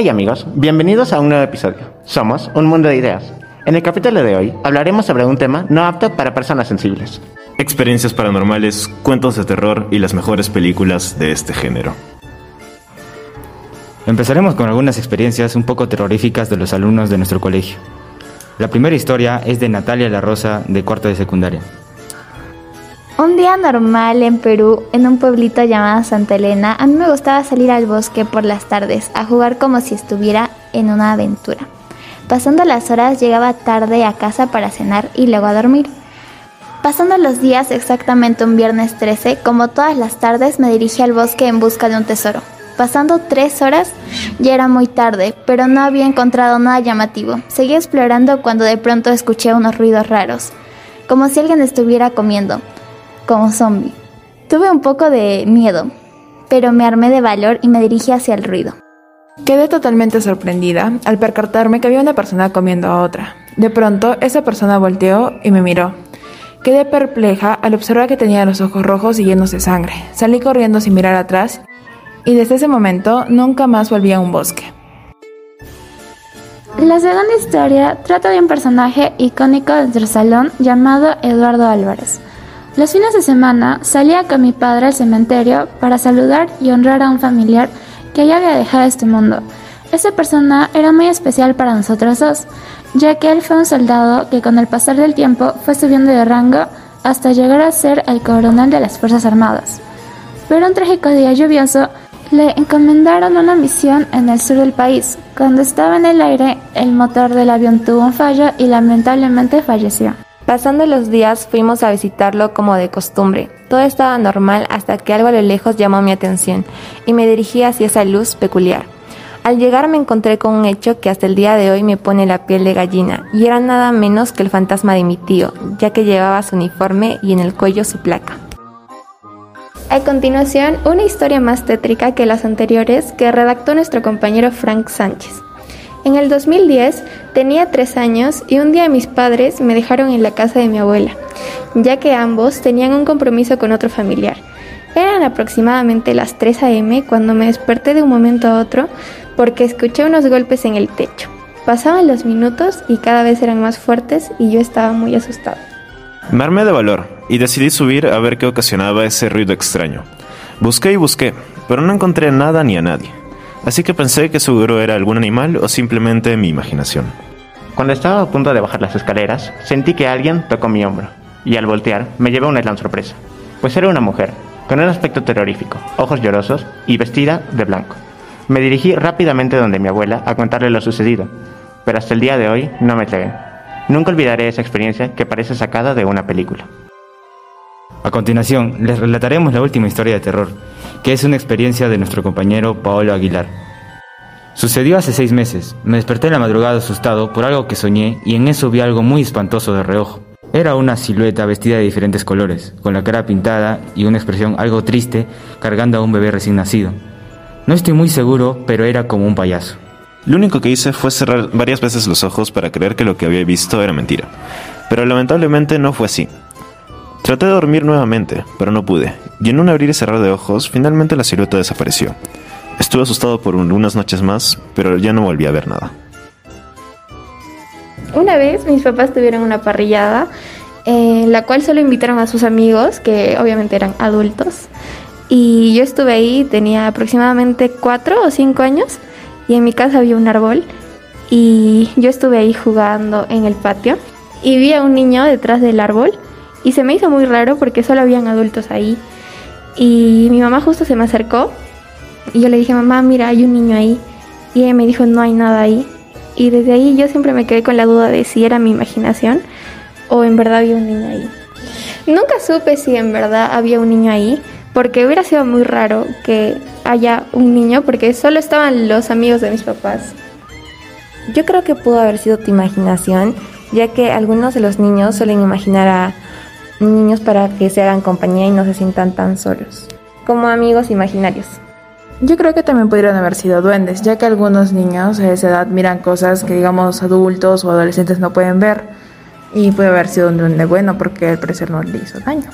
Hey amigos, bienvenidos a un nuevo episodio. Somos Un Mundo de Ideas. En el capítulo de hoy hablaremos sobre un tema no apto para personas sensibles. Experiencias paranormales, cuentos de terror y las mejores películas de este género. Empezaremos con algunas experiencias un poco terroríficas de los alumnos de nuestro colegio. La primera historia es de Natalia La Rosa, de cuarto de secundaria. Un día normal en Perú, en un pueblito llamado Santa Elena, a mí me gustaba salir al bosque por las tardes a jugar como si estuviera en una aventura. Pasando las horas llegaba tarde a casa para cenar y luego a dormir. Pasando los días, exactamente un viernes 13, como todas las tardes me dirigí al bosque en busca de un tesoro. Pasando tres horas, ya era muy tarde, pero no había encontrado nada llamativo. Seguí explorando cuando de pronto escuché unos ruidos raros, como si alguien estuviera comiendo como zombie. Tuve un poco de miedo, pero me armé de valor y me dirigí hacia el ruido. Quedé totalmente sorprendida al percatarme que había una persona comiendo a otra. De pronto, esa persona volteó y me miró. Quedé perpleja al observar que tenía los ojos rojos y llenos de sangre. Salí corriendo sin mirar atrás y desde ese momento nunca más volví a un bosque. La segunda historia trata de un personaje icónico de nuestro salón llamado Eduardo Álvarez. Los fines de semana salía con mi padre al cementerio para saludar y honrar a un familiar que ya había dejado este mundo. Esa persona era muy especial para nosotros dos, ya que él fue un soldado que con el pasar del tiempo fue subiendo de rango hasta llegar a ser el coronel de las Fuerzas Armadas. Pero un trágico día lluvioso le encomendaron una misión en el sur del país. Cuando estaba en el aire, el motor del avión tuvo un fallo y lamentablemente falleció. Pasando los días fuimos a visitarlo como de costumbre. Todo estaba normal hasta que algo a lo lejos llamó mi atención y me dirigí hacia esa luz peculiar. Al llegar me encontré con un hecho que hasta el día de hoy me pone la piel de gallina y era nada menos que el fantasma de mi tío, ya que llevaba su uniforme y en el cuello su placa. A continuación, una historia más tétrica que las anteriores que redactó nuestro compañero Frank Sánchez. En el 2010 tenía tres años y un día mis padres me dejaron en la casa de mi abuela, ya que ambos tenían un compromiso con otro familiar. Eran aproximadamente las 3 a.m. cuando me desperté de un momento a otro porque escuché unos golpes en el techo. Pasaban los minutos y cada vez eran más fuertes y yo estaba muy asustado. Me armé de valor y decidí subir a ver qué ocasionaba ese ruido extraño. Busqué y busqué, pero no encontré nada ni a nadie así que pensé que seguro era algún animal o simplemente mi imaginación. Cuando estaba a punto de bajar las escaleras, sentí que alguien tocó mi hombro, y al voltear me llevé una gran sorpresa, pues era una mujer, con un aspecto terrorífico, ojos llorosos y vestida de blanco. Me dirigí rápidamente donde mi abuela a contarle lo sucedido, pero hasta el día de hoy no me atreví. Nunca olvidaré esa experiencia que parece sacada de una película. A continuación, les relataremos la última historia de terror, que es una experiencia de nuestro compañero Paolo Aguilar. Sucedió hace seis meses. Me desperté en la madrugada asustado por algo que soñé y en eso vi algo muy espantoso de reojo. Era una silueta vestida de diferentes colores, con la cara pintada y una expresión algo triste, cargando a un bebé recién nacido. No estoy muy seguro, pero era como un payaso. Lo único que hice fue cerrar varias veces los ojos para creer que lo que había visto era mentira. Pero lamentablemente no fue así. Traté de dormir nuevamente, pero no pude, y en un abrir y cerrar de ojos, finalmente la silueta desapareció. Estuve asustado por unas noches más, pero ya no volví a ver nada. Una vez mis papás tuvieron una parrillada, en la cual solo invitaron a sus amigos, que obviamente eran adultos, y yo estuve ahí, tenía aproximadamente cuatro o cinco años, y en mi casa había un árbol, y yo estuve ahí jugando en el patio, y vi a un niño detrás del árbol, y se me hizo muy raro porque solo habían adultos ahí. Y mi mamá justo se me acercó y yo le dije, mamá, mira, hay un niño ahí. Y ella me dijo, no hay nada ahí. Y desde ahí yo siempre me quedé con la duda de si era mi imaginación o en verdad había un niño ahí. Nunca supe si en verdad había un niño ahí, porque hubiera sido muy raro que haya un niño, porque solo estaban los amigos de mis papás. Yo creo que pudo haber sido tu imaginación, ya que algunos de los niños suelen imaginar a niños para que se hagan compañía y no se sientan tan solos, como amigos imaginarios. Yo creo que también podrían haber sido duendes, ya que algunos niños a esa edad miran cosas que digamos adultos o adolescentes no pueden ver y puede haber sido un duende bueno porque al parecer no le hizo daño.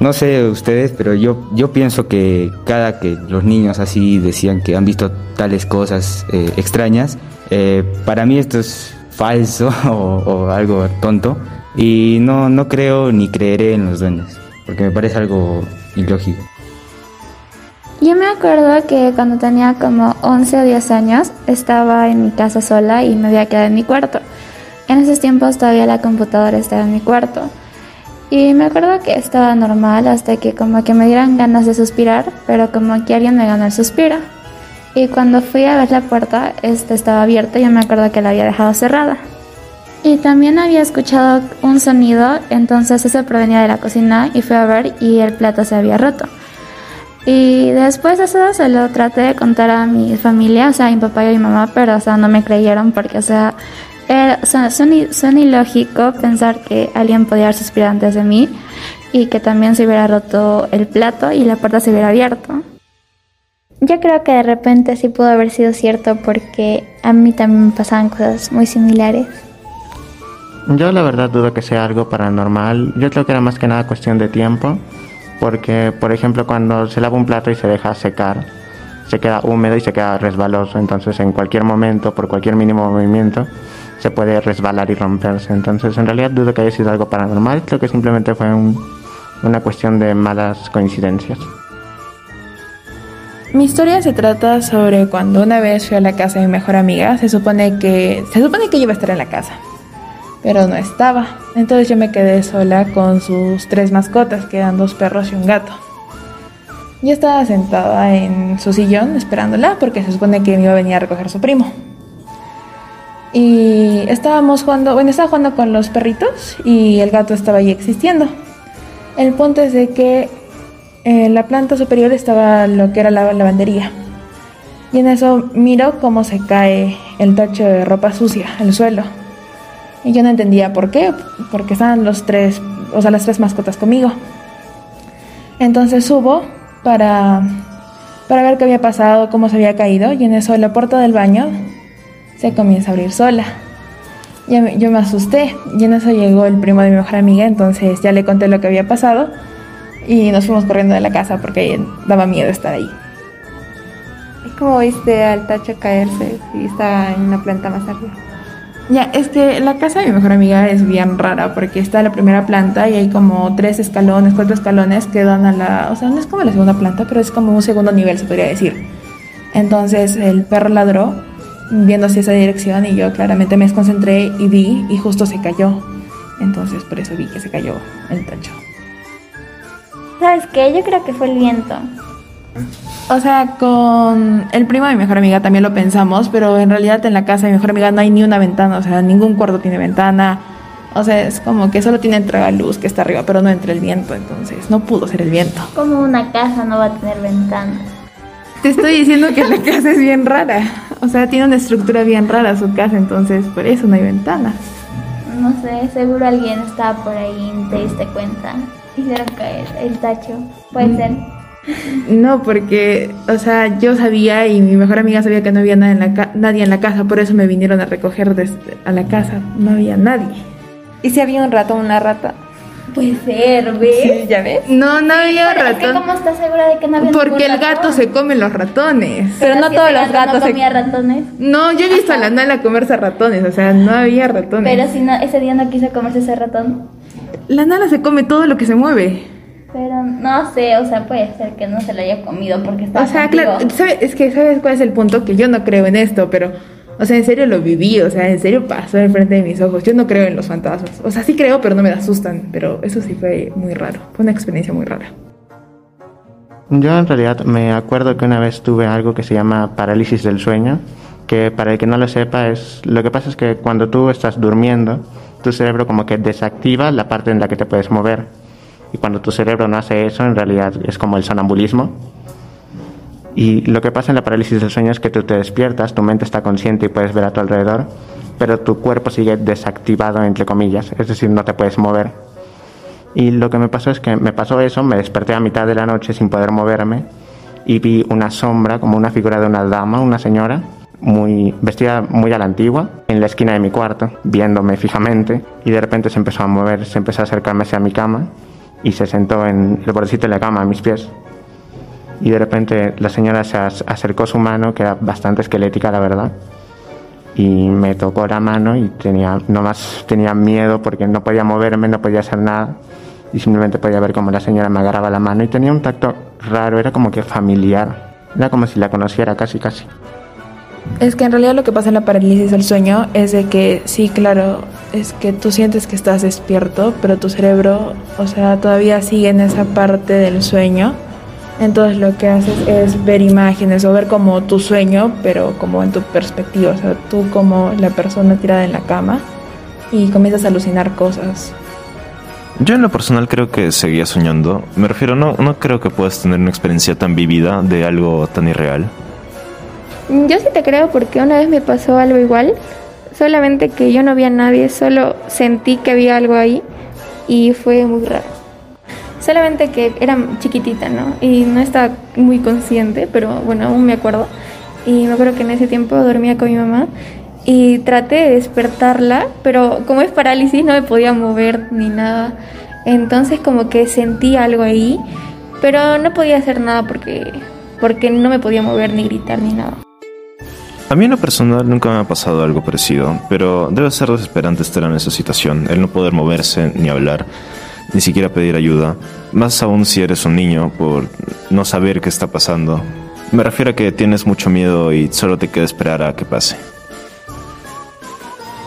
No sé ustedes, pero yo, yo pienso que cada que los niños así decían que han visto tales cosas eh, extrañas, eh, para mí esto es falso o, o, algo tonto y no, no creo ni creeré en los duendes, porque me parece algo ilógico. Yo me acuerdo que cuando tenía como 11 o 10 años estaba en mi casa sola y me había quedado en mi cuarto. En esos tiempos todavía la computadora estaba en mi cuarto. Y me acuerdo que estaba normal hasta que como que me dieran ganas de suspirar, pero como que alguien me ganó el suspiro. Y cuando fui a ver la puerta, esta estaba abierta y yo me acuerdo que la había dejado cerrada. Y también había escuchado un sonido, entonces ese provenía de la cocina y fui a ver y el plato se había roto. Y después de eso se lo traté de contar a mi familia, o sea, a mi papá y a mi mamá, pero o sea, no me creyeron porque, o sea, era, ilógico pensar que alguien podía haber suspirado antes de mí y que también se hubiera roto el plato y la puerta se hubiera abierto. Yo creo que de repente sí pudo haber sido cierto porque a mí también me pasaban cosas muy similares. Yo la verdad dudo que sea algo paranormal. Yo creo que era más que nada cuestión de tiempo. Porque, por ejemplo, cuando se lava un plato y se deja secar, se queda húmedo y se queda resbaloso. Entonces, en cualquier momento, por cualquier mínimo movimiento, se puede resbalar y romperse. Entonces, en realidad dudo que haya sido algo paranormal. Creo que simplemente fue un, una cuestión de malas coincidencias. Mi historia se trata sobre cuando una vez fui a la casa de mi mejor amiga. Se supone que se supone que ella iba a estar en la casa, pero no estaba. Entonces yo me quedé sola con sus tres mascotas, que eran dos perros y un gato. Yo estaba sentada en su sillón esperándola porque se supone que iba a venir a recoger su primo. Y estábamos jugando, bueno, estaba jugando con los perritos y el gato estaba ahí existiendo. El punto es de que en la planta superior estaba lo que era la lavandería. Y en eso miro cómo se cae el tacho de ropa sucia al suelo. Y yo no entendía por qué, porque estaban los tres, o sea, las tres mascotas conmigo. Entonces subo para, para ver qué había pasado, cómo se había caído, y en eso la puerta del baño se comienza a abrir sola. Yo, yo me asusté, y en eso llegó el primo de mi mejor amiga, entonces ya le conté lo que había pasado, y nos fuimos corriendo de la casa porque daba miedo estar ahí. ¿Y cómo viste al tacho caerse y estaba en una planta más arriba? Ya, es que la casa de mi mejor amiga es bien rara porque está en la primera planta y hay como tres escalones, cuatro escalones que dan a la... O sea, no es como la segunda planta, pero es como un segundo nivel, se podría decir. Entonces el perro ladró viendo hacia esa dirección y yo claramente me desconcentré y vi y justo se cayó. Entonces por eso vi que se cayó el tacho. ¿Sabes qué? Yo creo que fue el viento. O sea, con el primo de mi mejor amiga también lo pensamos, pero en realidad en la casa de mi mejor amiga no hay ni una ventana, o sea, ningún cuarto tiene ventana. O sea, es como que solo tiene entrada luz que está arriba, pero no entra el viento, entonces no pudo ser el viento. Como una casa no va a tener ventanas. Te estoy diciendo que la casa es bien rara. O sea, tiene una estructura bien rara su casa, entonces por eso no hay ventanas. No sé, seguro alguien estaba por ahí y te diste cuenta. Hicieron caer el tacho. Puede ser. No, porque, o sea, yo sabía y mi mejor amiga sabía que no había nadie en la, ca nadie en la casa, por eso me vinieron a recoger desde a la casa. No había nadie. ¿Y si había un ratón, una rata? Puede ser, ¿ves? Sí, ¿ya ves? No, no había Pero es que ratón. ¿Cómo estás segura de que no había Porque el gato ratón? se come los ratones. Pero no si todos los gato gatos no se- comía ratones. No, yo he visto a la Nala comerse ratones, o sea, no había ratones. Pero si no, ese día no quiso comerse ese ratón. La Nala se come todo lo que se mueve. Pero no sé, o sea, puede ser que no se lo haya comido porque estaba O sea, contigo. claro, ¿sabe- es que sabes cuál es el punto que yo no creo en esto, pero o sea, en serio lo viví, o sea, en serio pasó enfrente de mis ojos. Yo no creo en los fantasmas. O sea, sí creo, pero no me asustan, pero eso sí fue muy raro. Fue una experiencia muy rara. Yo en realidad me acuerdo que una vez tuve algo que se llama parálisis del sueño, que para el que no lo sepa es, lo que pasa es que cuando tú estás durmiendo, tu cerebro como que desactiva la parte en la que te puedes mover. Y cuando tu cerebro no hace eso, en realidad es como el sonambulismo. Y lo que pasa en la parálisis del sueño es que tú te despiertas, tu mente está consciente y puedes ver a tu alrededor, pero tu cuerpo sigue desactivado, entre comillas, es decir, no te puedes mover. Y lo que me pasó es que me pasó eso, me desperté a mitad de la noche sin poder moverme y vi una sombra, como una figura de una dama, una señora, muy vestida muy a la antigua, en la esquina de mi cuarto, viéndome fijamente y de repente se empezó a mover, se empezó a acercarme hacia mi cama y se sentó en el bordecito de la cama a mis pies. Y de repente la señora se acercó su mano, que era bastante esquelética, la verdad, y me tocó la mano y tenía, nomás tenía miedo porque no podía moverme, no podía hacer nada y simplemente podía ver como la señora me agarraba la mano y tenía un tacto raro, era como que familiar, era como si la conociera casi casi. Es que en realidad lo que pasa en la parálisis del sueño es de que sí, claro, es que tú sientes que estás despierto, pero tu cerebro, o sea, todavía sigue en esa parte del sueño entonces lo que haces es ver imágenes o ver como tu sueño, pero como en tu perspectiva, o sea, tú como la persona tirada en la cama y comienzas a alucinar cosas. Yo en lo personal creo que seguía soñando. Me refiero, no, no creo que puedas tener una experiencia tan vivida de algo tan irreal. Yo sí te creo porque una vez me pasó algo igual, solamente que yo no vi a nadie, solo sentí que había algo ahí y fue muy raro. Solamente que era chiquitita, ¿no? Y no estaba muy consciente, pero bueno, aún me acuerdo. Y me acuerdo que en ese tiempo dormía con mi mamá y traté de despertarla, pero como es parálisis no me podía mover ni nada. Entonces como que sentí algo ahí, pero no podía hacer nada porque, porque no me podía mover ni gritar ni nada. A mí en lo personal nunca me ha pasado algo parecido, pero debe ser desesperante estar en esa situación, el no poder moverse ni hablar ni siquiera pedir ayuda, más aún si eres un niño por no saber qué está pasando. Me refiero a que tienes mucho miedo y solo te queda esperar a que pase.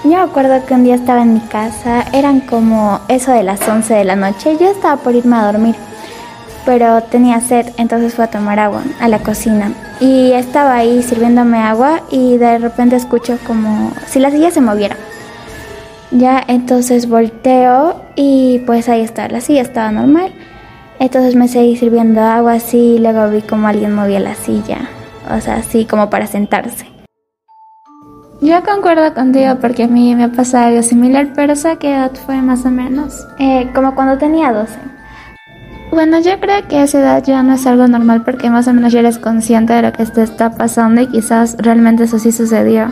Yo me acuerdo que un día estaba en mi casa, eran como eso de las 11 de la noche, yo estaba por irme a dormir, pero tenía sed, entonces fui a tomar agua a la cocina y estaba ahí sirviéndome agua y de repente escucho como si la silla se moviera. Ya, entonces volteo y pues ahí está, la silla estaba normal. Entonces me seguí sirviendo agua así y luego vi como alguien movía la silla, o sea, así como para sentarse. Yo concuerdo contigo porque a mí me ha pasado algo similar, pero ¿esa qué edad fue más o menos? Eh, como cuando tenía 12. Bueno, yo creo que a esa edad ya no es algo normal porque más o menos ya eres consciente de lo que te está pasando y quizás realmente eso sí sucedió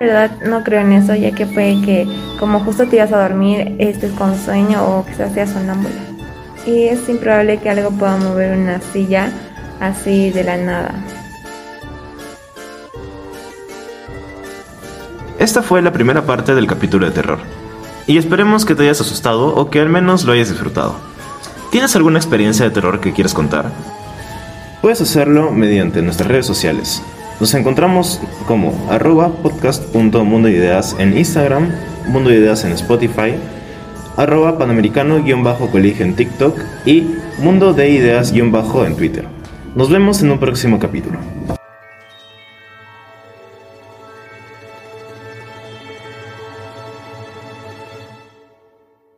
verdad no creo en eso, ya que puede que como justo te ibas a dormir estés con sueño o quizás seas sonámbula. Y es improbable que algo pueda mover una silla así de la nada. Esta fue la primera parte del capítulo de terror. Y esperemos que te hayas asustado o que al menos lo hayas disfrutado. ¿Tienes alguna experiencia de terror que quieras contar? Puedes hacerlo mediante nuestras redes sociales. Nos encontramos como arroba podcast.mundoideas en Instagram, Mundo de Ideas en Spotify, arroba panamericano-colegio en TikTok y Mundo de Ideas-en Twitter. Nos vemos en un próximo capítulo.